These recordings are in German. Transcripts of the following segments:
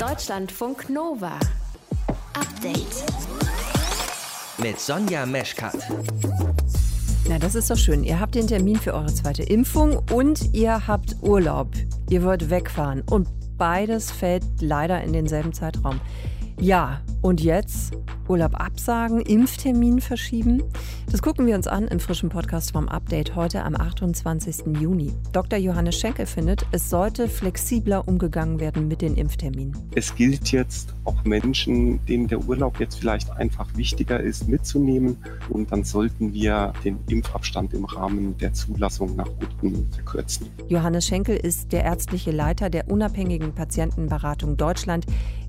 Deutschlandfunk Nova. Update. Mit Sonja Meschkat. Na, das ist doch schön. Ihr habt den Termin für eure zweite Impfung und ihr habt Urlaub. Ihr wollt wegfahren und beides fällt leider in denselben Zeitraum. Ja, und jetzt Urlaub absagen, Impftermin verschieben? Das gucken wir uns an im frischen Podcast vom Update heute am 28. Juni. Dr. Johannes Schenkel findet, es sollte flexibler umgegangen werden mit den Impfterminen. Es gilt jetzt auch Menschen, denen der Urlaub jetzt vielleicht einfach wichtiger ist, mitzunehmen. Und dann sollten wir den Impfabstand im Rahmen der Zulassung nach unten verkürzen. Johannes Schenkel ist der ärztliche Leiter der unabhängigen Patientenberatung Deutschland.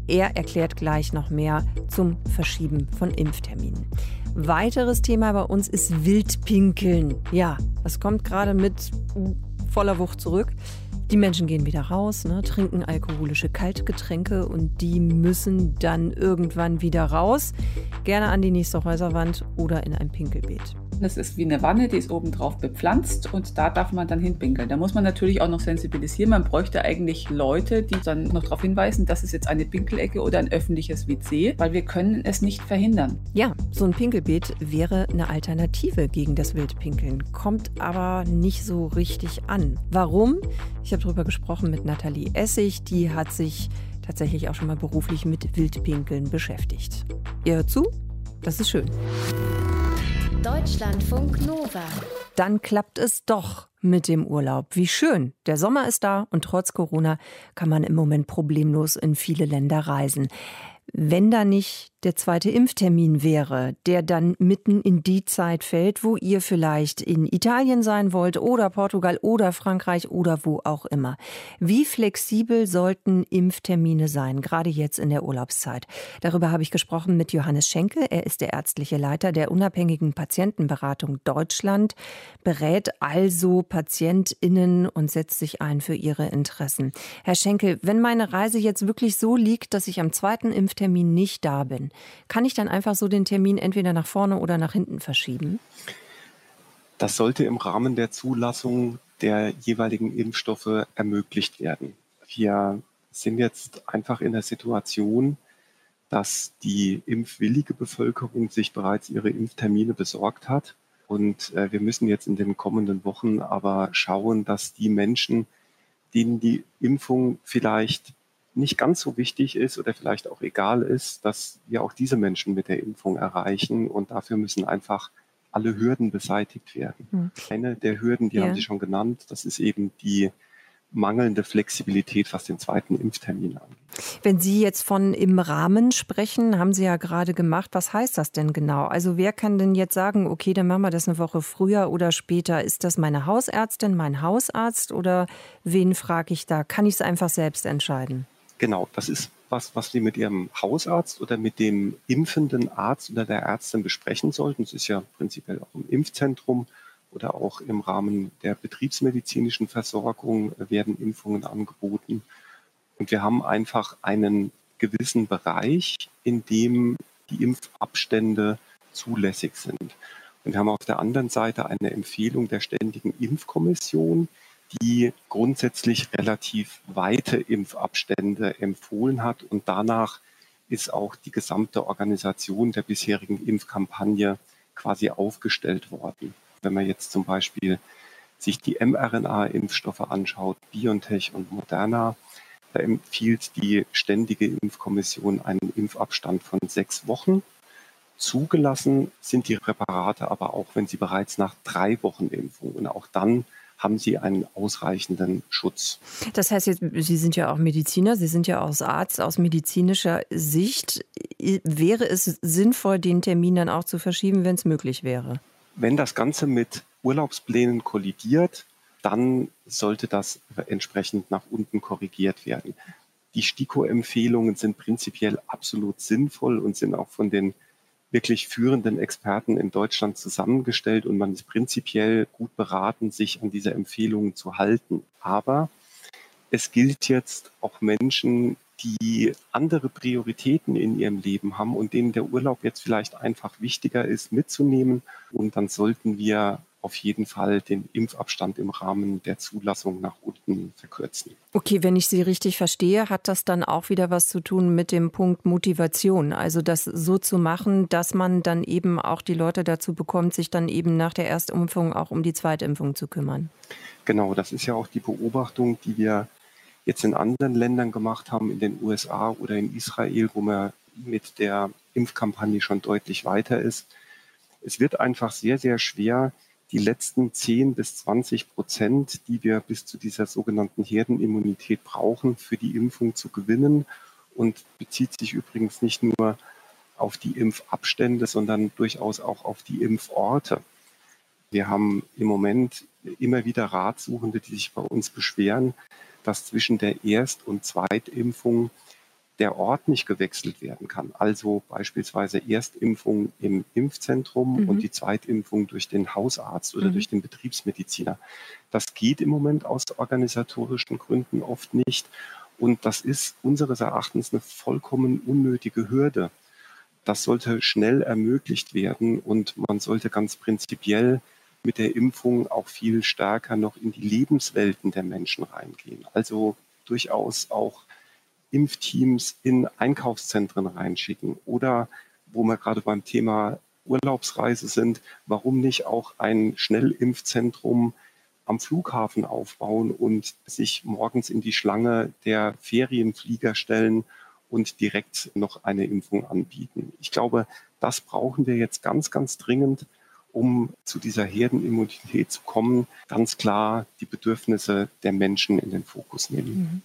Er erklärt gleich noch mehr zum Verschieben von Impfterminen. Weiteres Thema bei uns ist Wildpinkeln. Ja, das kommt gerade mit voller Wucht zurück. Die Menschen gehen wieder raus, ne, trinken alkoholische Kaltgetränke und die müssen dann irgendwann wieder raus. Gerne an die nächste Häuserwand oder in ein Pinkelbeet. Das ist wie eine Wanne, die ist obendrauf bepflanzt und da darf man dann hinpinkeln. Da muss man natürlich auch noch sensibilisieren. Man bräuchte eigentlich Leute, die dann noch darauf hinweisen, das ist jetzt eine Pinkelecke oder ein öffentliches WC, weil wir können es nicht verhindern. Ja, so ein Pinkelbeet wäre eine Alternative gegen das Wildpinkeln, kommt aber nicht so richtig an. Warum? Ich habe darüber gesprochen mit Nathalie Essig, die hat sich tatsächlich auch schon mal beruflich mit Wildpinkeln beschäftigt. Ihr hört zu? Das ist schön. Deutschlandfunk Nova. Dann klappt es doch mit dem Urlaub. Wie schön. Der Sommer ist da und trotz Corona kann man im Moment problemlos in viele Länder reisen. Wenn da nicht der zweite Impftermin wäre, der dann mitten in die Zeit fällt, wo ihr vielleicht in Italien sein wollt oder Portugal oder Frankreich oder wo auch immer. Wie flexibel sollten Impftermine sein, gerade jetzt in der Urlaubszeit? Darüber habe ich gesprochen mit Johannes Schenkel. Er ist der ärztliche Leiter der unabhängigen Patientenberatung Deutschland, berät also Patientinnen und setzt sich ein für ihre Interessen. Herr Schenkel, wenn meine Reise jetzt wirklich so liegt, dass ich am zweiten Impftermin nicht da bin, kann ich dann einfach so den Termin entweder nach vorne oder nach hinten verschieben? Das sollte im Rahmen der Zulassung der jeweiligen Impfstoffe ermöglicht werden. Wir sind jetzt einfach in der Situation, dass die impfwillige Bevölkerung sich bereits ihre Impftermine besorgt hat. Und äh, wir müssen jetzt in den kommenden Wochen aber schauen, dass die Menschen, denen die Impfung vielleicht nicht ganz so wichtig ist oder vielleicht auch egal ist, dass wir auch diese Menschen mit der Impfung erreichen. Und dafür müssen einfach alle Hürden beseitigt werden. Hm. Eine der Hürden, die ja. haben Sie schon genannt, das ist eben die mangelnde Flexibilität, was den zweiten Impftermin angeht. Wenn Sie jetzt von im Rahmen sprechen, haben Sie ja gerade gemacht. Was heißt das denn genau? Also wer kann denn jetzt sagen, okay, dann machen wir das eine Woche früher oder später? Ist das meine Hausärztin, mein Hausarzt oder wen frage ich da? Kann ich es einfach selbst entscheiden? Genau, das ist was, was Sie mit Ihrem Hausarzt oder mit dem impfenden Arzt oder der Ärztin besprechen sollten. Es ist ja prinzipiell auch im Impfzentrum oder auch im Rahmen der betriebsmedizinischen Versorgung werden Impfungen angeboten. Und wir haben einfach einen gewissen Bereich, in dem die Impfabstände zulässig sind. Und wir haben auf der anderen Seite eine Empfehlung der Ständigen Impfkommission, die grundsätzlich relativ weite Impfabstände empfohlen hat. Und danach ist auch die gesamte Organisation der bisherigen Impfkampagne quasi aufgestellt worden. Wenn man jetzt zum Beispiel sich die mRNA-Impfstoffe anschaut, BioNTech und Moderna, da empfiehlt die Ständige Impfkommission einen Impfabstand von sechs Wochen. Zugelassen sind die Präparate aber auch, wenn sie bereits nach drei Wochen Impfung und auch dann haben sie einen ausreichenden Schutz. Das heißt jetzt, Sie sind ja auch Mediziner, Sie sind ja aus Arzt, aus medizinischer Sicht. Wäre es sinnvoll, den Termin dann auch zu verschieben, wenn es möglich wäre? Wenn das Ganze mit Urlaubsplänen kollidiert, dann sollte das entsprechend nach unten korrigiert werden. Die STIKO-Empfehlungen sind prinzipiell absolut sinnvoll und sind auch von den wirklich führenden Experten in Deutschland zusammengestellt und man ist prinzipiell gut beraten, sich an diese Empfehlungen zu halten. Aber es gilt jetzt auch Menschen, die andere Prioritäten in ihrem Leben haben und denen der Urlaub jetzt vielleicht einfach wichtiger ist, mitzunehmen. Und dann sollten wir auf jeden Fall den Impfabstand im Rahmen der Zulassung nach unten verkürzen. Okay, wenn ich Sie richtig verstehe, hat das dann auch wieder was zu tun mit dem Punkt Motivation. Also das so zu machen, dass man dann eben auch die Leute dazu bekommt, sich dann eben nach der Erstimpfung auch um die Zweitimpfung zu kümmern. Genau, das ist ja auch die Beobachtung, die wir jetzt in anderen Ländern gemacht haben, in den USA oder in Israel, wo man mit der Impfkampagne schon deutlich weiter ist. Es wird einfach sehr, sehr schwer, die letzten 10 bis 20 Prozent, die wir bis zu dieser sogenannten Herdenimmunität brauchen, für die Impfung zu gewinnen und bezieht sich übrigens nicht nur auf die Impfabstände, sondern durchaus auch auf die Impforte. Wir haben im Moment immer wieder Ratsuchende, die sich bei uns beschweren, dass zwischen der Erst- und Zweitimpfung der Ort nicht gewechselt werden kann. Also beispielsweise Erstimpfung im Impfzentrum mhm. und die Zweitimpfung durch den Hausarzt oder mhm. durch den Betriebsmediziner. Das geht im Moment aus organisatorischen Gründen oft nicht. Und das ist unseres Erachtens eine vollkommen unnötige Hürde. Das sollte schnell ermöglicht werden und man sollte ganz prinzipiell mit der Impfung auch viel stärker noch in die Lebenswelten der Menschen reingehen. Also durchaus auch Impfteams in Einkaufszentren reinschicken oder wo wir gerade beim Thema Urlaubsreise sind, warum nicht auch ein Schnellimpfzentrum am Flughafen aufbauen und sich morgens in die Schlange der Ferienflieger stellen und direkt noch eine Impfung anbieten. Ich glaube, das brauchen wir jetzt ganz, ganz dringend, um zu dieser Herdenimmunität zu kommen. Ganz klar die Bedürfnisse der Menschen in den Fokus nehmen. Mhm.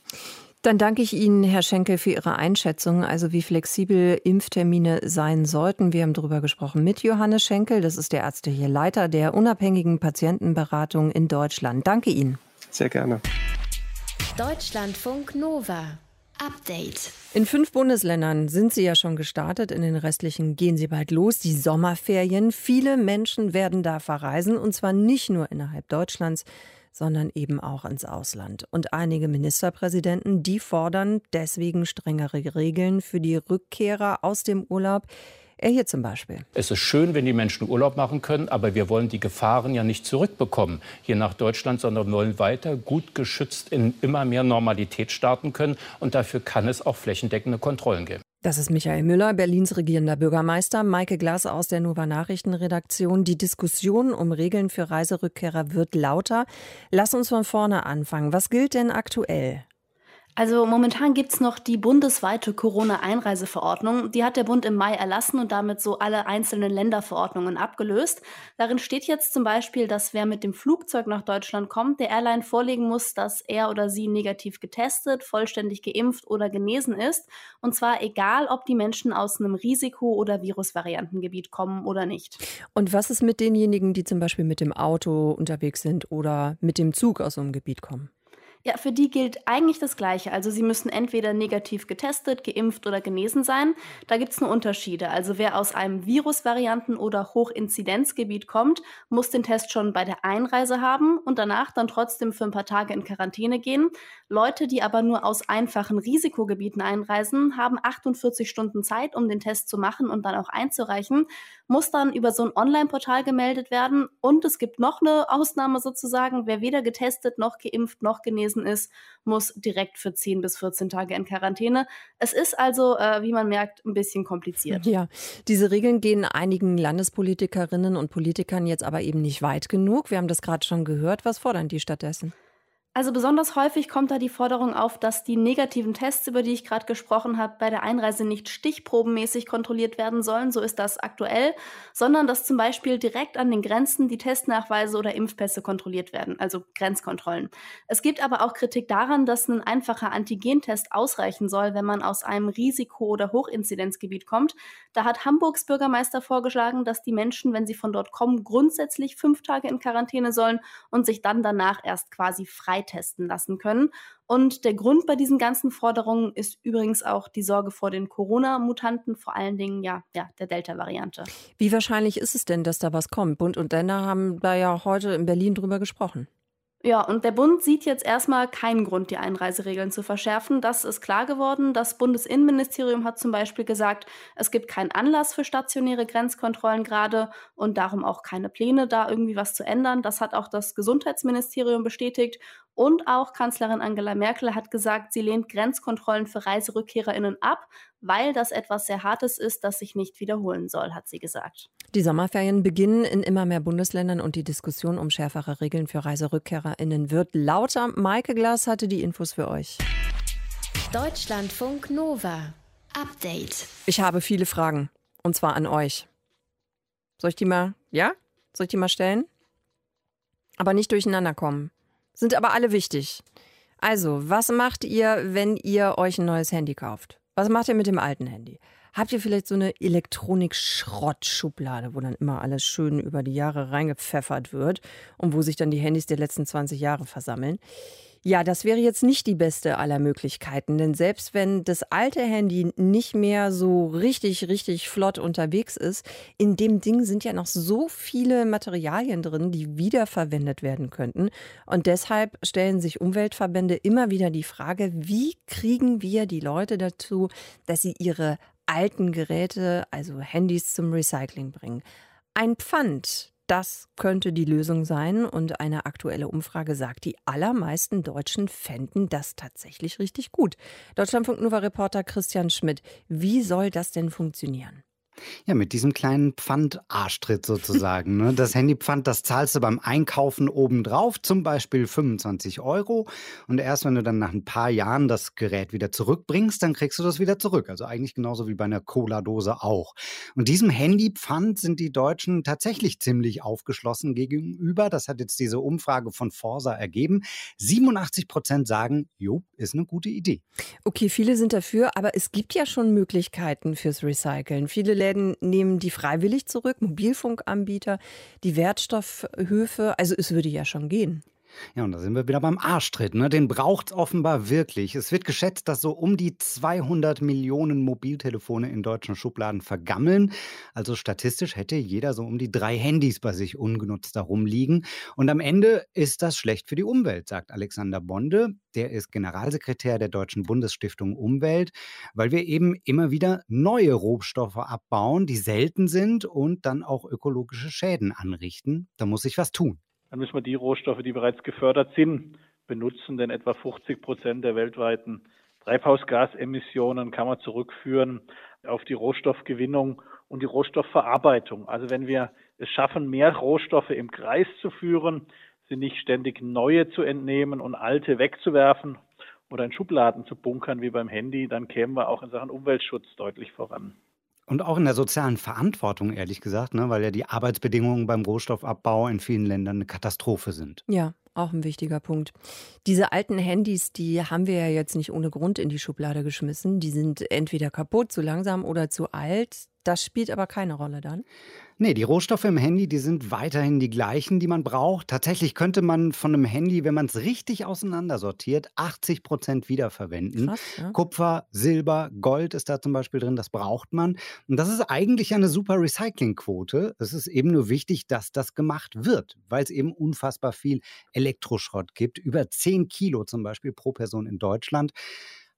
Dann danke ich Ihnen, Herr Schenkel, für Ihre Einschätzung, also wie flexibel Impftermine sein sollten. Wir haben darüber gesprochen mit Johannes Schenkel. Das ist der ärztliche Leiter der unabhängigen Patientenberatung in Deutschland. Danke Ihnen. Sehr gerne. Deutschlandfunk Nova. Update. In fünf Bundesländern sind sie ja schon gestartet. In den restlichen gehen sie bald los. Die Sommerferien. Viele Menschen werden da verreisen und zwar nicht nur innerhalb Deutschlands, sondern eben auch ins Ausland. Und einige Ministerpräsidenten, die fordern deswegen strengere Regeln für die Rückkehrer aus dem Urlaub. Er hier zum Beispiel. Es ist schön, wenn die Menschen Urlaub machen können, aber wir wollen die Gefahren ja nicht zurückbekommen hier nach Deutschland, sondern wollen weiter gut geschützt in immer mehr Normalität starten können. Und dafür kann es auch flächendeckende Kontrollen geben. Das ist Michael Müller, Berlins regierender Bürgermeister. Maike Glas aus der Nova Nachrichtenredaktion. Die Diskussion um Regeln für Reiserückkehrer wird lauter. Lass uns von vorne anfangen. Was gilt denn aktuell? Also momentan gibt's noch die bundesweite Corona-Einreiseverordnung. Die hat der Bund im Mai erlassen und damit so alle einzelnen Länderverordnungen abgelöst. Darin steht jetzt zum Beispiel, dass wer mit dem Flugzeug nach Deutschland kommt, der Airline vorlegen muss, dass er oder sie negativ getestet, vollständig geimpft oder genesen ist. Und zwar egal, ob die Menschen aus einem Risiko- oder Virusvariantengebiet kommen oder nicht. Und was ist mit denjenigen, die zum Beispiel mit dem Auto unterwegs sind oder mit dem Zug aus so einem Gebiet kommen? Ja, für die gilt eigentlich das Gleiche. Also sie müssen entweder negativ getestet, geimpft oder genesen sein. Da gibt es nur Unterschiede. Also wer aus einem Virusvarianten- oder Hochinzidenzgebiet kommt, muss den Test schon bei der Einreise haben und danach dann trotzdem für ein paar Tage in Quarantäne gehen. Leute, die aber nur aus einfachen Risikogebieten einreisen, haben 48 Stunden Zeit, um den Test zu machen und dann auch einzureichen, muss dann über so ein Online-Portal gemeldet werden. Und es gibt noch eine Ausnahme sozusagen, wer weder getestet noch geimpft noch genesen ist, muss direkt für 10 bis 14 Tage in Quarantäne. Es ist also, äh, wie man merkt, ein bisschen kompliziert. Ja, diese Regeln gehen einigen Landespolitikerinnen und Politikern jetzt aber eben nicht weit genug. Wir haben das gerade schon gehört. Was fordern die stattdessen? Also besonders häufig kommt da die Forderung auf, dass die negativen Tests, über die ich gerade gesprochen habe, bei der Einreise nicht stichprobenmäßig kontrolliert werden sollen, so ist das aktuell, sondern dass zum Beispiel direkt an den Grenzen die Testnachweise oder Impfpässe kontrolliert werden, also Grenzkontrollen. Es gibt aber auch Kritik daran, dass ein einfacher Antigentest ausreichen soll, wenn man aus einem Risiko- oder Hochinzidenzgebiet kommt. Da hat Hamburgs Bürgermeister vorgeschlagen, dass die Menschen, wenn sie von dort kommen, grundsätzlich fünf Tage in Quarantäne sollen und sich dann danach erst quasi frei testen lassen können. Und der Grund bei diesen ganzen Forderungen ist übrigens auch die Sorge vor den Corona-Mutanten, vor allen Dingen ja, ja der Delta-Variante. Wie wahrscheinlich ist es denn, dass da was kommt? Bund und Länder haben da ja heute in Berlin drüber gesprochen. Ja, und der Bund sieht jetzt erstmal keinen Grund, die Einreiseregeln zu verschärfen. Das ist klar geworden. Das Bundesinnenministerium hat zum Beispiel gesagt, es gibt keinen Anlass für stationäre Grenzkontrollen gerade und darum auch keine Pläne, da irgendwie was zu ändern. Das hat auch das Gesundheitsministerium bestätigt. Und auch Kanzlerin Angela Merkel hat gesagt, sie lehnt Grenzkontrollen für ReiserückkehrerInnen ab, weil das etwas sehr Hartes ist, das sich nicht wiederholen soll, hat sie gesagt. Die Sommerferien beginnen in immer mehr Bundesländern und die Diskussion um schärfere Regeln für ReiserückkehrerInnen wird lauter. Maike Glas hatte die Infos für euch. Deutschlandfunk Nova. Update. Ich habe viele Fragen. Und zwar an euch. Soll ich die mal, ja? Soll ich die mal stellen? Aber nicht durcheinander kommen sind aber alle wichtig. Also, was macht ihr, wenn ihr euch ein neues Handy kauft? Was macht ihr mit dem alten Handy? Habt ihr vielleicht so eine Elektronik-Schrottschublade, wo dann immer alles schön über die Jahre reingepfeffert wird und wo sich dann die Handys der letzten 20 Jahre versammeln? Ja, das wäre jetzt nicht die beste aller Möglichkeiten, denn selbst wenn das alte Handy nicht mehr so richtig, richtig flott unterwegs ist, in dem Ding sind ja noch so viele Materialien drin, die wiederverwendet werden könnten. Und deshalb stellen sich Umweltverbände immer wieder die Frage, wie kriegen wir die Leute dazu, dass sie ihre alten Geräte, also Handys zum Recycling bringen. Ein Pfand, das könnte die Lösung sein. Und eine aktuelle Umfrage sagt, die allermeisten Deutschen fänden das tatsächlich richtig gut. Deutschlandfunk Nova Reporter Christian Schmidt, wie soll das denn funktionieren? Ja, mit diesem kleinen Pfand-Arschtritt sozusagen. Ne? Das Handypfand, das zahlst du beim Einkaufen obendrauf, zum Beispiel 25 Euro. Und erst wenn du dann nach ein paar Jahren das Gerät wieder zurückbringst, dann kriegst du das wieder zurück. Also eigentlich genauso wie bei einer Cola-Dose auch. Und diesem Handypfand sind die Deutschen tatsächlich ziemlich aufgeschlossen gegenüber. Das hat jetzt diese Umfrage von Forsa ergeben. 87 Prozent sagen, jo, ist eine gute Idee. Okay, viele sind dafür, aber es gibt ja schon Möglichkeiten fürs Recyceln. Viele Läden nehmen die freiwillig zurück, Mobilfunkanbieter, die Wertstoffhöfe. Also es würde ja schon gehen. Ja, und da sind wir wieder beim Arschtritt. Ne? Den braucht es offenbar wirklich. Es wird geschätzt, dass so um die 200 Millionen Mobiltelefone in deutschen Schubladen vergammeln. Also statistisch hätte jeder so um die drei Handys bei sich ungenutzt herumliegen. Und am Ende ist das schlecht für die Umwelt, sagt Alexander Bonde. Der ist Generalsekretär der Deutschen Bundesstiftung Umwelt, weil wir eben immer wieder neue Rohstoffe abbauen, die selten sind und dann auch ökologische Schäden anrichten. Da muss sich was tun dann müssen wir die Rohstoffe, die bereits gefördert sind, benutzen, denn etwa 50 Prozent der weltweiten Treibhausgasemissionen kann man zurückführen auf die Rohstoffgewinnung und die Rohstoffverarbeitung. Also wenn wir es schaffen, mehr Rohstoffe im Kreis zu führen, sie nicht ständig neue zu entnehmen und alte wegzuwerfen oder in Schubladen zu bunkern wie beim Handy, dann kämen wir auch in Sachen Umweltschutz deutlich voran. Und auch in der sozialen Verantwortung, ehrlich gesagt, ne, weil ja die Arbeitsbedingungen beim Rohstoffabbau in vielen Ländern eine Katastrophe sind. Ja, auch ein wichtiger Punkt. Diese alten Handys, die haben wir ja jetzt nicht ohne Grund in die Schublade geschmissen. Die sind entweder kaputt, zu langsam oder zu alt. Das spielt aber keine Rolle dann. Nee, die Rohstoffe im Handy, die sind weiterhin die gleichen, die man braucht. Tatsächlich könnte man von einem Handy, wenn man es richtig auseinandersortiert, 80 Prozent wiederverwenden. Krass, ja. Kupfer, Silber, Gold ist da zum Beispiel drin, das braucht man. Und das ist eigentlich eine super Recyclingquote. Es ist eben nur wichtig, dass das gemacht wird, weil es eben unfassbar viel Elektroschrott gibt. Über 10 Kilo zum Beispiel pro Person in Deutschland.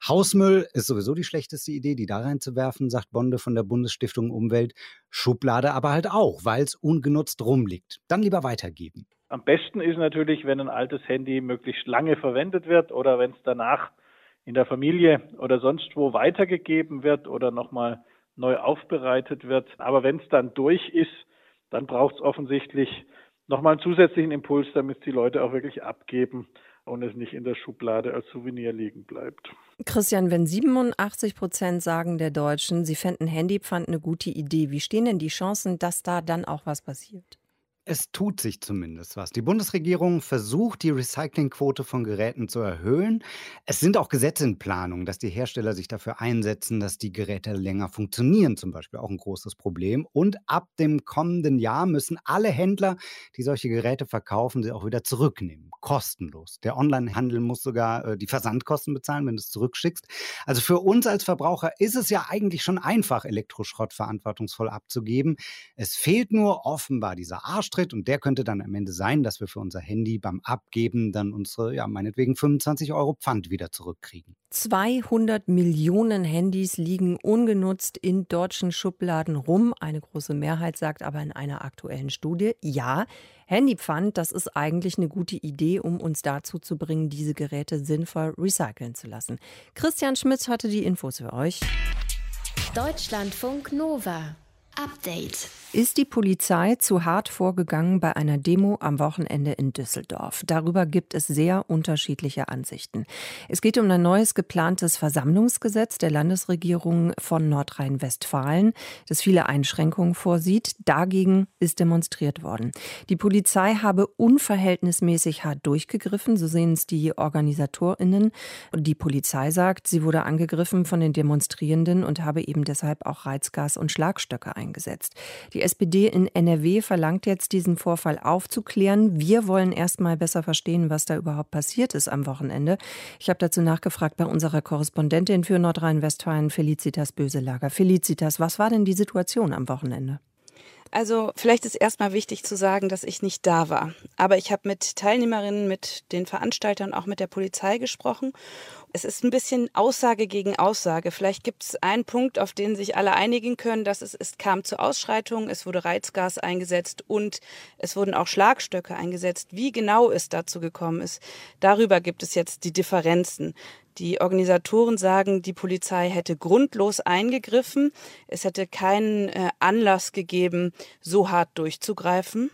Hausmüll ist sowieso die schlechteste Idee, die da reinzuwerfen, sagt Bonde von der Bundesstiftung Umwelt. Schublade aber halt auch, weil es ungenutzt rumliegt. Dann lieber weitergeben. Am besten ist natürlich, wenn ein altes Handy möglichst lange verwendet wird oder wenn es danach in der Familie oder sonst wo weitergegeben wird oder nochmal neu aufbereitet wird. Aber wenn es dann durch ist, dann braucht es offensichtlich nochmal einen zusätzlichen Impuls, damit die Leute auch wirklich abgeben und es nicht in der Schublade als Souvenir liegen bleibt. Christian, wenn 87 Prozent sagen der Deutschen, sie fänden Handypfand eine gute Idee, wie stehen denn die Chancen, dass da dann auch was passiert? Es tut sich zumindest was. Die Bundesregierung versucht, die Recyclingquote von Geräten zu erhöhen. Es sind auch Gesetze in Planung, dass die Hersteller sich dafür einsetzen, dass die Geräte länger funktionieren, zum Beispiel auch ein großes Problem. Und ab dem kommenden Jahr müssen alle Händler, die solche Geräte verkaufen, sie auch wieder zurücknehmen. Kostenlos. Der Onlinehandel muss sogar äh, die Versandkosten bezahlen, wenn du es zurückschickst. Also für uns als Verbraucher ist es ja eigentlich schon einfach, Elektroschrott verantwortungsvoll abzugeben. Es fehlt nur offenbar dieser Arsch auftritt und der könnte dann am Ende sein, dass wir für unser Handy beim Abgeben dann unsere, ja, meinetwegen 25 Euro Pfand wieder zurückkriegen. 200 Millionen Handys liegen ungenutzt in deutschen Schubladen rum. Eine große Mehrheit sagt aber in einer aktuellen Studie, ja, Handypfand, das ist eigentlich eine gute Idee, um uns dazu zu bringen, diese Geräte sinnvoll recyceln zu lassen. Christian Schmidt hatte die Infos für euch. Deutschlandfunk Nova. Update. Ist die Polizei zu hart vorgegangen bei einer Demo am Wochenende in Düsseldorf? Darüber gibt es sehr unterschiedliche Ansichten. Es geht um ein neues geplantes Versammlungsgesetz der Landesregierung von Nordrhein-Westfalen, das viele Einschränkungen vorsieht. Dagegen ist demonstriert worden. Die Polizei habe unverhältnismäßig hart durchgegriffen, so sehen es die Organisatorinnen. Die Polizei sagt, sie wurde angegriffen von den Demonstrierenden und habe eben deshalb auch Reizgas und Schlagstöcke eingesetzt. Die die SPD in NRW verlangt jetzt, diesen Vorfall aufzuklären. Wir wollen erst mal besser verstehen, was da überhaupt passiert ist am Wochenende. Ich habe dazu nachgefragt bei unserer Korrespondentin für Nordrhein-Westfalen, Felicitas Böselager. Felicitas, was war denn die Situation am Wochenende? Also vielleicht ist erstmal wichtig zu sagen, dass ich nicht da war. Aber ich habe mit Teilnehmerinnen, mit den Veranstaltern, auch mit der Polizei gesprochen. Es ist ein bisschen Aussage gegen Aussage. Vielleicht gibt es einen Punkt, auf den sich alle einigen können, dass es, es kam zu Ausschreitungen, es wurde Reizgas eingesetzt und es wurden auch Schlagstöcke eingesetzt. Wie genau es dazu gekommen ist, darüber gibt es jetzt die Differenzen. Die Organisatoren sagen, die Polizei hätte grundlos eingegriffen. Es hätte keinen äh, Anlass gegeben, so hart durchzugreifen.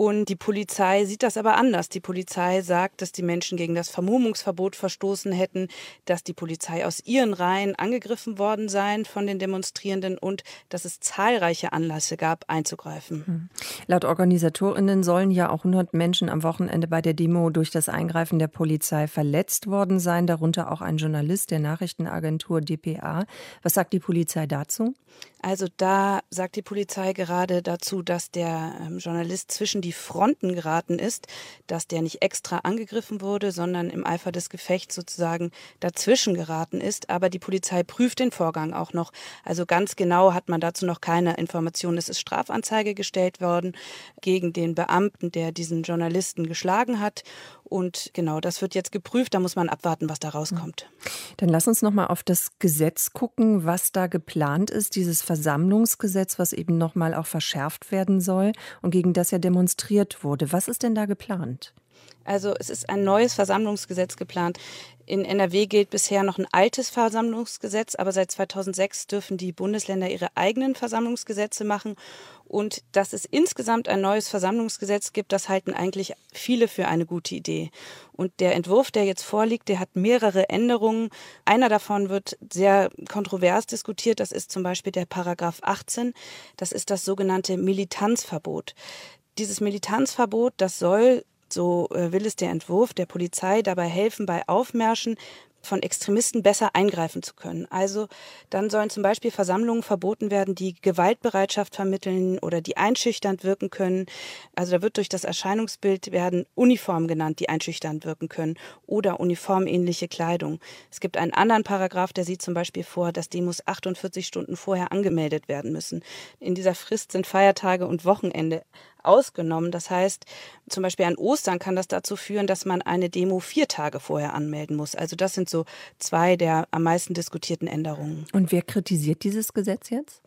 Und die Polizei sieht das aber anders. Die Polizei sagt, dass die Menschen gegen das Vermummungsverbot verstoßen hätten, dass die Polizei aus ihren Reihen angegriffen worden seien von den Demonstrierenden und dass es zahlreiche Anlässe gab, einzugreifen. Hm. Laut Organisatorinnen sollen ja auch 100 Menschen am Wochenende bei der Demo durch das Eingreifen der Polizei verletzt worden sein, darunter auch ein Journalist der Nachrichtenagentur dpa. Was sagt die Polizei dazu? Also da sagt die Polizei gerade dazu, dass der ähm, Journalist zwischen die Fronten geraten ist, dass der nicht extra angegriffen wurde, sondern im Eifer des Gefechts sozusagen dazwischen geraten ist. Aber die Polizei prüft den Vorgang auch noch. Also ganz genau hat man dazu noch keine Informationen. Es ist Strafanzeige gestellt worden gegen den Beamten, der diesen Journalisten geschlagen hat. Und genau, das wird jetzt geprüft. Da muss man abwarten, was da rauskommt. Dann lass uns noch mal auf das Gesetz gucken, was da geplant ist. Dieses Versammlungsgesetz, was eben noch mal auch verschärft werden soll und gegen das ja demonstriert wurde. Was ist denn da geplant? Also es ist ein neues Versammlungsgesetz geplant. In NRW gilt bisher noch ein altes Versammlungsgesetz, aber seit 2006 dürfen die Bundesländer ihre eigenen Versammlungsgesetze machen. Und dass es insgesamt ein neues Versammlungsgesetz gibt, das halten eigentlich viele für eine gute Idee. Und der Entwurf, der jetzt vorliegt, der hat mehrere Änderungen. Einer davon wird sehr kontrovers diskutiert. Das ist zum Beispiel der Paragraph 18. Das ist das sogenannte Militanzverbot. Dieses Militanzverbot, das soll so äh, will es der Entwurf der Polizei dabei helfen, bei Aufmärschen von Extremisten besser eingreifen zu können. Also dann sollen zum Beispiel Versammlungen verboten werden, die Gewaltbereitschaft vermitteln oder die einschüchternd wirken können. Also da wird durch das Erscheinungsbild werden Uniformen genannt, die einschüchternd wirken können oder uniformähnliche Kleidung. Es gibt einen anderen Paragraph, der sieht zum Beispiel vor, dass Demos 48 Stunden vorher angemeldet werden müssen. In dieser Frist sind Feiertage und Wochenende ausgenommen. Das heißt, zum Beispiel an Ostern kann das dazu führen, dass man eine Demo vier Tage vorher anmelden muss. Also das sind so zwei der am meisten diskutierten Änderungen. Und wer kritisiert dieses Gesetz jetzt?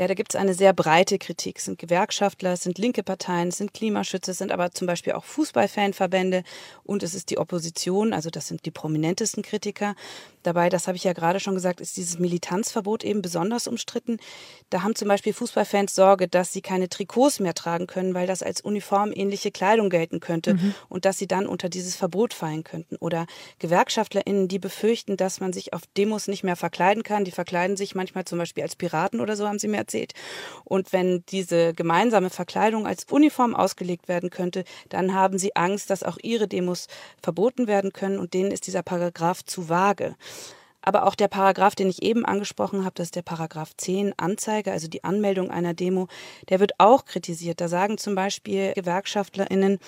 Ja, da gibt es eine sehr breite Kritik. Es sind Gewerkschaftler, es sind linke Parteien, es sind Klimaschützer, es sind aber zum Beispiel auch Fußballfanverbände und es ist die Opposition, also das sind die prominentesten Kritiker. Dabei, das habe ich ja gerade schon gesagt, ist dieses Militanzverbot eben besonders umstritten. Da haben zum Beispiel Fußballfans Sorge, dass sie keine Trikots mehr tragen können, weil das als uniformähnliche Kleidung gelten könnte mhm. und dass sie dann unter dieses Verbot fallen könnten. Oder GewerkschaftlerInnen, die befürchten, dass man sich auf Demos nicht mehr verkleiden kann. Die verkleiden sich manchmal zum Beispiel als Piraten oder so, haben sie mir erzählt. Und wenn diese gemeinsame Verkleidung als Uniform ausgelegt werden könnte, dann haben sie Angst, dass auch ihre Demos verboten werden können und denen ist dieser Paragraph zu vage. Aber auch der Paragraph, den ich eben angesprochen habe, das ist der Paragraph 10, Anzeige, also die Anmeldung einer Demo, der wird auch kritisiert. Da sagen zum Beispiel GewerkschaftlerInnen,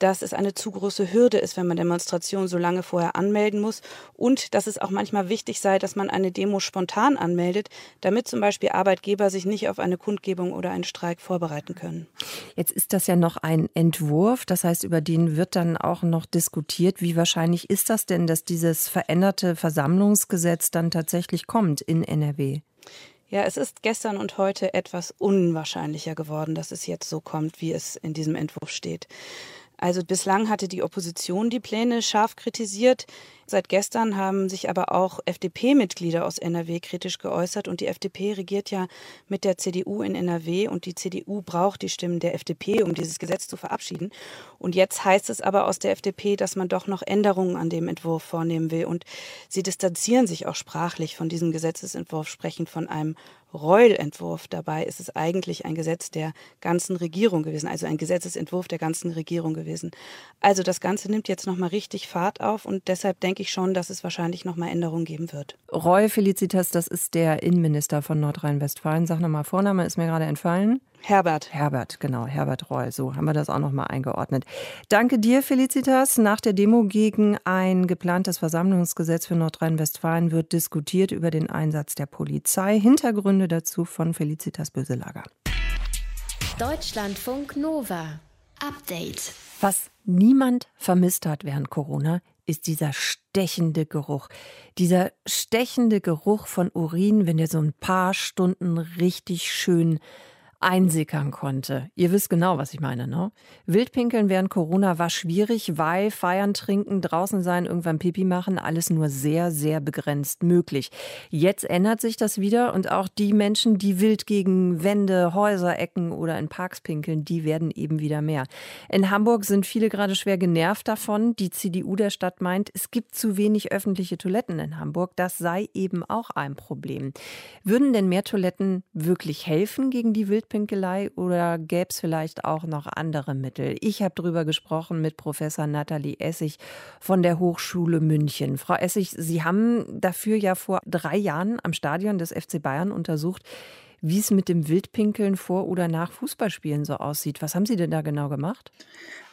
dass es eine zu große Hürde ist, wenn man Demonstrationen so lange vorher anmelden muss und dass es auch manchmal wichtig sei, dass man eine Demo spontan anmeldet, damit zum Beispiel Arbeitgeber sich nicht auf eine Kundgebung oder einen Streik vorbereiten können. Jetzt ist das ja noch ein Entwurf, das heißt, über den wird dann auch noch diskutiert. Wie wahrscheinlich ist das denn, dass dieses veränderte Versammlungsgesetz dann tatsächlich kommt in NRW? Ja, es ist gestern und heute etwas unwahrscheinlicher geworden, dass es jetzt so kommt, wie es in diesem Entwurf steht. Also bislang hatte die Opposition die Pläne scharf kritisiert. Seit gestern haben sich aber auch FDP-Mitglieder aus NRW kritisch geäußert und die FDP regiert ja mit der CDU in NRW und die CDU braucht die Stimmen der FDP, um dieses Gesetz zu verabschieden. Und jetzt heißt es aber aus der FDP, dass man doch noch Änderungen an dem Entwurf vornehmen will und sie distanzieren sich auch sprachlich von diesem Gesetzesentwurf, sprechen von einem Reul-Entwurf. Dabei ist es eigentlich ein Gesetz der ganzen Regierung gewesen, also ein Gesetzesentwurf der ganzen Regierung gewesen. Also das Ganze nimmt jetzt nochmal richtig Fahrt auf und deshalb denke ich schon, dass es wahrscheinlich nochmal Änderungen geben wird. Reul Felicitas, das ist der Innenminister von Nordrhein-Westfalen. Sag nochmal, Vorname ist mir gerade entfallen. Herbert. Herbert, genau, Herbert Reul. So haben wir das auch nochmal eingeordnet. Danke dir, Felicitas. Nach der Demo gegen ein geplantes Versammlungsgesetz für Nordrhein-Westfalen wird diskutiert über den Einsatz der Polizei. Hintergründe dazu von Felicitas Böselager. Deutschlandfunk Nova. Update. Was niemand vermisst hat während Corona, ist dieser stechende Geruch. Dieser stechende Geruch von Urin, wenn der so ein paar Stunden richtig schön einsickern konnte. Ihr wisst genau, was ich meine, ne? Wildpinkeln während Corona war schwierig, weil feiern, trinken, draußen sein, irgendwann Pipi machen, alles nur sehr, sehr begrenzt möglich. Jetzt ändert sich das wieder und auch die Menschen, die wild gegen Wände, Häuser, Ecken oder in Parks pinkeln, die werden eben wieder mehr. In Hamburg sind viele gerade schwer genervt davon. Die CDU der Stadt meint, es gibt zu wenig öffentliche Toiletten in Hamburg. Das sei eben auch ein Problem. Würden denn mehr Toiletten wirklich helfen gegen die Wildpinkeln? Pinkelei oder gäbe es vielleicht auch noch andere Mittel? Ich habe darüber gesprochen mit Professor Nathalie Essig von der Hochschule München. Frau Essig, Sie haben dafür ja vor drei Jahren am Stadion des FC Bayern untersucht, wie es mit dem Wildpinkeln vor oder nach Fußballspielen so aussieht. Was haben Sie denn da genau gemacht?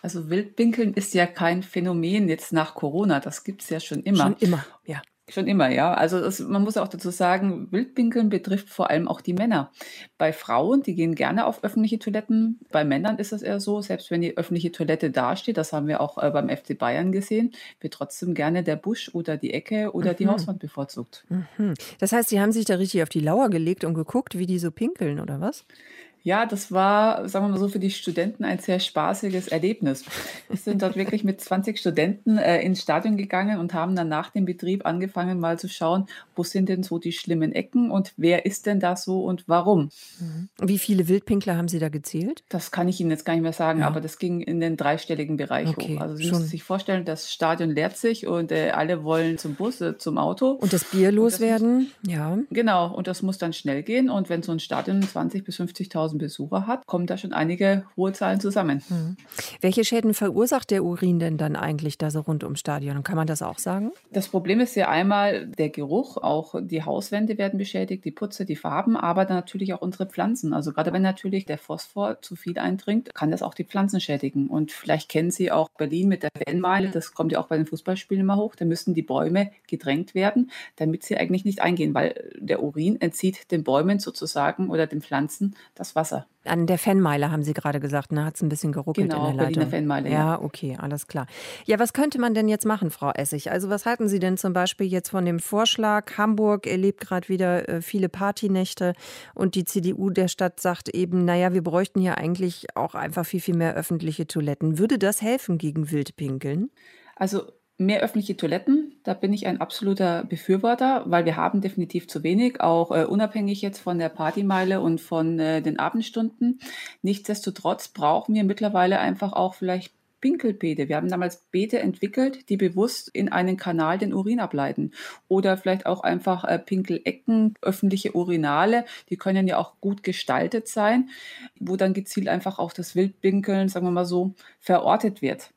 Also Wildpinkeln ist ja kein Phänomen jetzt nach Corona. Das gibt es ja schon immer. Schon immer, ja. Schon immer, ja. Also das, man muss auch dazu sagen, Wildpinkeln betrifft vor allem auch die Männer. Bei Frauen, die gehen gerne auf öffentliche Toiletten. Bei Männern ist das eher so, selbst wenn die öffentliche Toilette dasteht, das haben wir auch äh, beim FC Bayern gesehen, wird trotzdem gerne der Busch oder die Ecke oder die Mhm. Hauswand bevorzugt. Mhm. Das heißt, Sie haben sich da richtig auf die Lauer gelegt und geguckt, wie die so pinkeln, oder was? Ja, das war, sagen wir mal so, für die Studenten ein sehr spaßiges Erlebnis. Wir sind dort wirklich mit 20 Studenten äh, ins Stadion gegangen und haben dann nach dem Betrieb angefangen, mal zu schauen, wo sind denn so die schlimmen Ecken und wer ist denn da so und warum. Wie viele Wildpinkler haben Sie da gezählt? Das kann ich Ihnen jetzt gar nicht mehr sagen, Ja. aber das ging in den dreistelligen Bereich Okay, hoch. Also Sie schon. müssen sich vorstellen, das Stadion leert sich und äh, alle wollen zum Bus, äh, zum Auto. Und das Bier loswerden? Ja. Genau, und das muss dann schnell gehen. Und wenn so ein Stadion 20.000 bis 50.000 Besucher hat, kommen da schon einige hohe Zahlen zusammen. Welche Schäden verursacht der Urin denn dann eigentlich da so rund ums Stadion? Kann man das auch sagen? Das Problem ist ja einmal der Geruch, auch die Hauswände werden beschädigt, die Putze, die Farben, aber dann natürlich auch unsere Pflanzen. Also gerade wenn natürlich der Phosphor zu viel eindringt, kann das auch die Pflanzen schädigen. Und vielleicht kennen Sie auch Berlin mit der Fanmeile, das kommt ja auch bei den Fußballspielen immer hoch, da müssen die Bäume gedrängt werden, damit sie eigentlich nicht eingehen, weil der Urin entzieht den Bäumen sozusagen oder den Pflanzen das Wasser. An der Fanmeile haben Sie gerade gesagt, ne? Hat es ein bisschen geruckelt Genau, in der Berliner Leitung. Fanmeile, ja. ja. okay, alles klar. Ja, was könnte man denn jetzt machen, Frau Essig? Also was halten Sie denn zum Beispiel jetzt von dem Vorschlag? Hamburg erlebt gerade wieder äh, viele Partynächte und die CDU der Stadt sagt eben, naja, wir bräuchten hier eigentlich auch einfach viel, viel mehr öffentliche Toiletten. Würde das helfen gegen Wildpinkeln? Also mehr öffentliche Toiletten, da bin ich ein absoluter Befürworter, weil wir haben definitiv zu wenig, auch äh, unabhängig jetzt von der Partymeile und von äh, den Abendstunden. Nichtsdestotrotz brauchen wir mittlerweile einfach auch vielleicht Pinkelbeete. Wir haben damals Beete entwickelt, die bewusst in einen Kanal den Urin ableiten. Oder vielleicht auch einfach äh, Pinkelecken, öffentliche Urinale, die können ja auch gut gestaltet sein, wo dann gezielt einfach auch das Wildpinkeln, sagen wir mal so, verortet wird.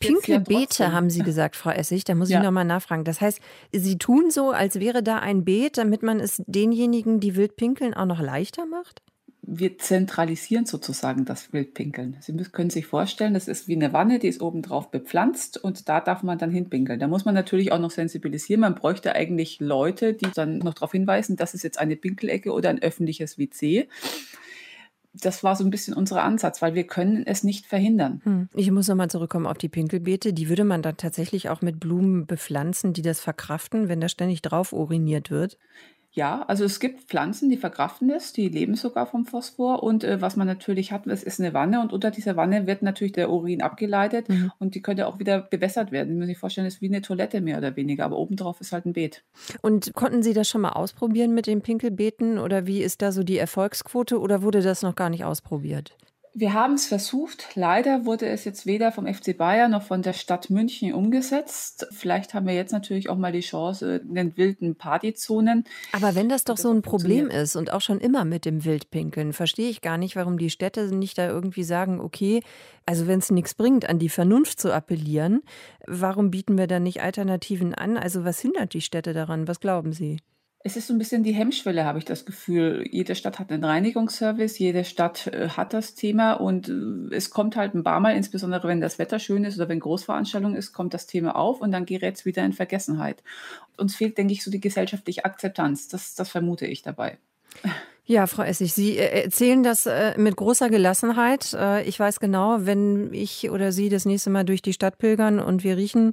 Pinkelbeete haben Sie gesagt, Frau Essig. Da muss ich Ja. noch mal nachfragen. Das heißt, Sie tun so, als wäre da ein Beet, damit man es denjenigen, die wild pinkeln, auch noch leichter macht? wir zentralisieren sozusagen das Wildpinkeln. Sie können sich vorstellen, das ist wie eine Wanne, die ist obendrauf bepflanzt und da darf man dann hinpinkeln. Da muss man natürlich auch noch sensibilisieren. Man bräuchte eigentlich Leute, die dann noch darauf hinweisen, das ist jetzt eine Pinkelecke oder ein öffentliches WC das war so ein bisschen unser Ansatz, weil wir können es nicht verhindern. Hm. Ich muss nochmal zurückkommen auf die Pinkelbeete. Die würde man dann tatsächlich auch mit Blumen bepflanzen, die das verkraften, wenn da ständig drauf uriniert wird? Ja, also es gibt Pflanzen, die verkraften es, die leben sogar vom Phosphor. Und äh, was man natürlich hat, das ist eine Wanne und unter dieser Wanne wird natürlich der Urin abgeleitet mhm. und die könnte auch wieder bewässert werden. Man muss sich vorstellen, das ist wie eine Toilette mehr oder weniger, aber obendrauf ist halt ein Beet. Und konnten Sie das schon mal ausprobieren mit den Pinkelbeeten oder wie ist da so die Erfolgsquote oder wurde das noch gar nicht ausprobiert? Wir haben es versucht. Leider wurde es jetzt weder vom FC Bayern noch von der Stadt München umgesetzt. Vielleicht haben wir jetzt natürlich auch mal die Chance in den wilden Partyzonen. Aber wenn das doch so ein Problem ist und auch schon immer mit dem Wildpinkeln, verstehe ich gar nicht, warum die Städte nicht da irgendwie sagen, okay, also wenn es nichts bringt, an die Vernunft zu appellieren, warum bieten wir da nicht Alternativen an? Also was hindert die Städte daran? Was glauben Sie? Es ist so ein bisschen die Hemmschwelle, habe ich das Gefühl. Jede Stadt hat einen Reinigungsservice, jede Stadt äh, hat das Thema und äh, es kommt halt ein paar Mal, insbesondere wenn das Wetter schön ist oder wenn Großveranstaltung ist, kommt das Thema auf und dann gerät es wieder in Vergessenheit. Uns fehlt, denke ich, so die gesellschaftliche Akzeptanz. Das, das vermute ich dabei. Ja, Frau Essig, Sie äh, erzählen das mit großer Gelassenheit. Ich weiß genau, wenn ich oder Sie das nächste Mal durch die Stadt pilgern und wir riechen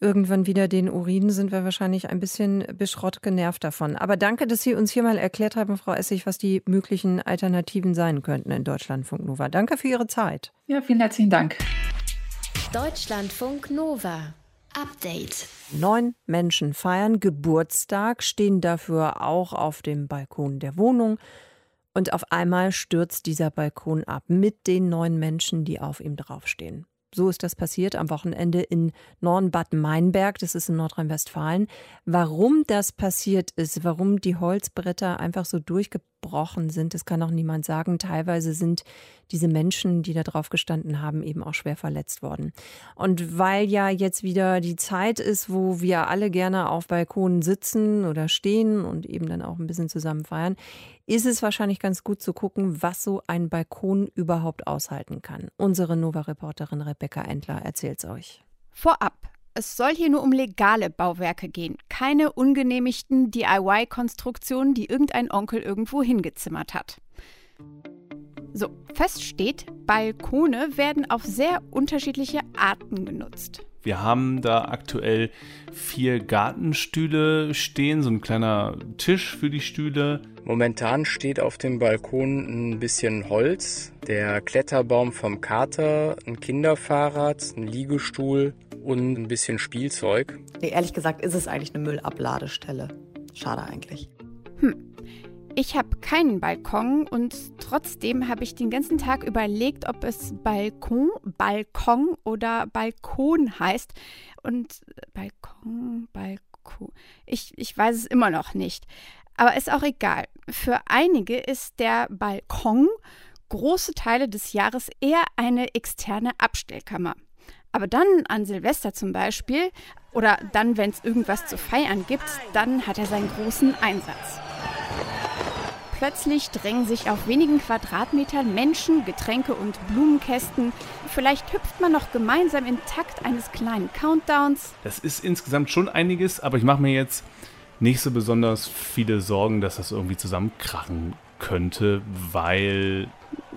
irgendwann wieder den Urin, sind wir wahrscheinlich ein bisschen beschrott genervt davon. Aber danke, dass Sie uns hier mal erklärt haben, Frau Essig, was die möglichen Alternativen sein könnten in Deutschlandfunk Nova. Danke für Ihre Zeit. Ja, vielen herzlichen Dank. Deutschlandfunk Nova. Update. Neun Menschen feiern Geburtstag, stehen dafür auch auf dem Balkon der Wohnung. Und auf einmal stürzt dieser Balkon ab mit den neun Menschen, die auf ihm draufstehen. So ist das passiert am Wochenende in Norden-Bad Meinberg, das ist in Nordrhein-Westfalen. Warum das passiert ist, warum die Holzbretter einfach so durchgebrochen sind, das kann auch niemand sagen. Teilweise sind diese Menschen, die da drauf gestanden haben, eben auch schwer verletzt worden. Und weil ja jetzt wieder die Zeit ist, wo wir alle gerne auf Balkonen sitzen oder stehen und eben dann auch ein bisschen zusammen feiern, ist es wahrscheinlich ganz gut zu gucken, was so ein Balkon überhaupt aushalten kann. Unsere Nova-Reporterin Rebecca Endler erzählt es euch. Vorab. Es soll hier nur um legale Bauwerke gehen, keine ungenehmigten DIY-Konstruktionen, die irgendein Onkel irgendwo hingezimmert hat. So, fest steht, Balkone werden auf sehr unterschiedliche Arten genutzt. Wir haben da aktuell vier Gartenstühle stehen, so ein kleiner Tisch für die Stühle. Momentan steht auf dem Balkon ein bisschen Holz, der Kletterbaum vom Kater, ein Kinderfahrrad, ein Liegestuhl und ein bisschen Spielzeug. Nee, ehrlich gesagt ist es eigentlich eine Müllabladestelle. Schade eigentlich. Hm. Ich habe keinen Balkon und trotzdem habe ich den ganzen Tag überlegt, ob es Balkon, Balkon oder Balkon heißt. Und Balkon, Balkon. Ich, ich weiß es immer noch nicht. Aber ist auch egal. Für einige ist der Balkon große Teile des Jahres eher eine externe Abstellkammer. Aber dann an Silvester zum Beispiel oder dann, wenn es irgendwas zu feiern gibt, dann hat er seinen großen Einsatz. Plötzlich drängen sich auf wenigen Quadratmetern Menschen, Getränke und Blumenkästen. Vielleicht hüpft man noch gemeinsam im Takt eines kleinen Countdowns. Das ist insgesamt schon einiges, aber ich mache mir jetzt nicht so besonders viele Sorgen, dass das irgendwie zusammenkrachen könnte, weil.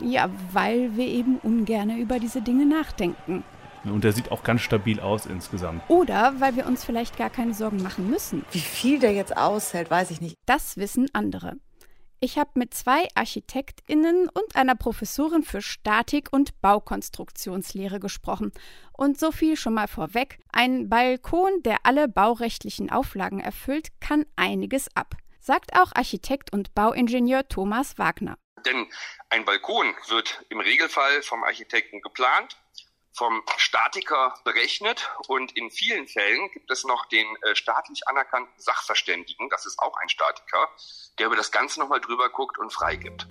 Ja, weil wir eben ungern über diese Dinge nachdenken. Und der sieht auch ganz stabil aus insgesamt. Oder weil wir uns vielleicht gar keine Sorgen machen müssen. Wie viel der jetzt aushält, weiß ich nicht. Das wissen andere. Ich habe mit zwei Architektinnen und einer Professorin für Statik und Baukonstruktionslehre gesprochen. Und so viel schon mal vorweg, ein Balkon, der alle baurechtlichen Auflagen erfüllt, kann einiges ab, sagt auch Architekt und Bauingenieur Thomas Wagner. Denn ein Balkon wird im Regelfall vom Architekten geplant vom Statiker berechnet und in vielen Fällen gibt es noch den äh, staatlich anerkannten Sachverständigen, das ist auch ein Statiker, der über das Ganze nochmal drüber guckt und freigibt.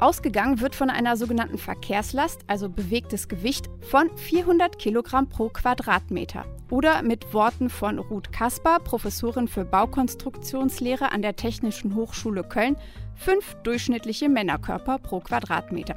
Ausgegangen wird von einer sogenannten Verkehrslast, also bewegtes Gewicht, von 400 Kilogramm pro Quadratmeter. Oder mit Worten von Ruth Kasper, Professorin für Baukonstruktionslehre an der Technischen Hochschule Köln, fünf durchschnittliche Männerkörper pro Quadratmeter.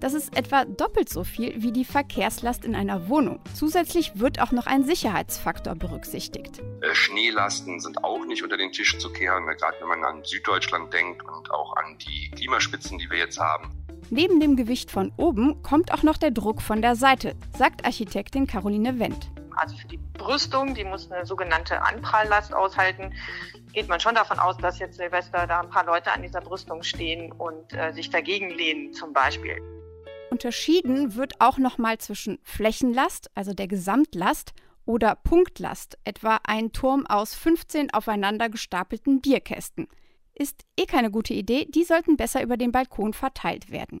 Das ist etwa doppelt so viel wie die Verkehrslast in einer Wohnung. Zusätzlich wird auch noch ein Sicherheitsfaktor berücksichtigt. Äh, Schneelasten sind auch nicht unter den Tisch zu kehren, gerade wenn man an Süddeutschland denkt und auch an die Klimaspitzen, die wir jetzt haben. Neben dem Gewicht von oben kommt auch noch der Druck von der Seite, sagt Architektin Caroline Wendt. Also für die Brüstung, die muss eine sogenannte Anpralllast aushalten, geht man schon davon aus, dass jetzt Silvester da ein paar Leute an dieser Brüstung stehen und äh, sich dagegen lehnen zum Beispiel. Unterschieden wird auch nochmal zwischen Flächenlast, also der Gesamtlast, oder Punktlast, etwa ein Turm aus 15 aufeinander gestapelten Bierkästen. Ist eh keine gute Idee, die sollten besser über den Balkon verteilt werden.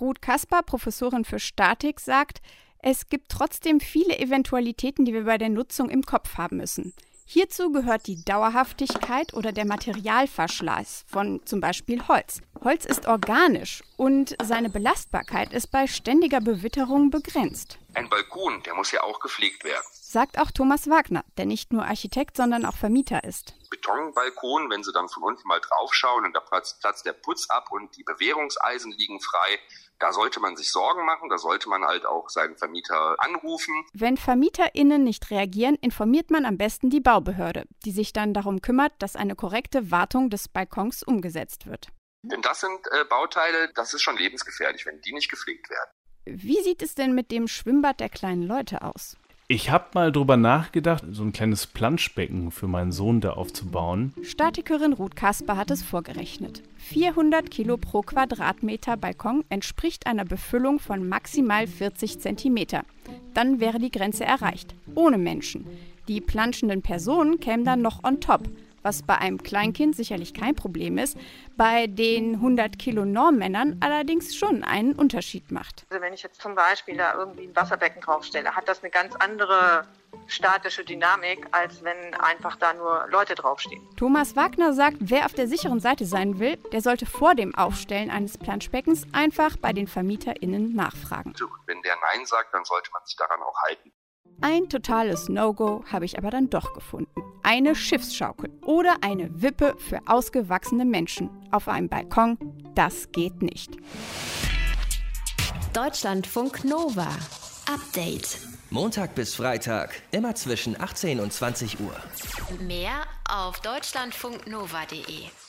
Ruth Kasper, Professorin für Statik, sagt, es gibt trotzdem viele Eventualitäten, die wir bei der Nutzung im Kopf haben müssen. Hierzu gehört die Dauerhaftigkeit oder der Materialverschleiß von zum Beispiel Holz. Holz ist organisch und seine Belastbarkeit ist bei ständiger Bewitterung begrenzt. Ein Balkon, der muss ja auch gepflegt werden. Sagt auch Thomas Wagner, der nicht nur Architekt, sondern auch Vermieter ist. Betonbalkon, wenn Sie dann von unten mal draufschauen und da platzt, platzt der Putz ab und die Bewährungseisen liegen frei, da sollte man sich Sorgen machen, da sollte man halt auch seinen Vermieter anrufen. Wenn VermieterInnen nicht reagieren, informiert man am besten die Baubehörde, die sich dann darum kümmert, dass eine korrekte Wartung des Balkons umgesetzt wird. Denn das sind äh, Bauteile, das ist schon lebensgefährlich, wenn die nicht gepflegt werden. Wie sieht es denn mit dem Schwimmbad der kleinen Leute aus? Ich habe mal drüber nachgedacht, so ein kleines Planschbecken für meinen Sohn da aufzubauen. Statikerin Ruth Kasper hat es vorgerechnet. 400 Kilo pro Quadratmeter Balkon entspricht einer Befüllung von maximal 40 Zentimeter. Dann wäre die Grenze erreicht, ohne Menschen. Die planschenden Personen kämen dann noch on top was bei einem Kleinkind sicherlich kein Problem ist, bei den 100 Kilo Normmännern allerdings schon einen Unterschied macht. Also wenn ich jetzt zum Beispiel da irgendwie ein Wasserbecken draufstelle, hat das eine ganz andere statische Dynamik, als wenn einfach da nur Leute draufstehen. Thomas Wagner sagt, wer auf der sicheren Seite sein will, der sollte vor dem Aufstellen eines Planschbeckens einfach bei den VermieterInnen nachfragen. Wenn der Nein sagt, dann sollte man sich daran auch halten. Ein totales No-Go habe ich aber dann doch gefunden. Eine Schiffsschaukel oder eine Wippe für ausgewachsene Menschen auf einem Balkon, das geht nicht. Deutschlandfunk Nova. Update. Montag bis Freitag, immer zwischen 18 und 20 Uhr. Mehr auf deutschlandfunknova.de.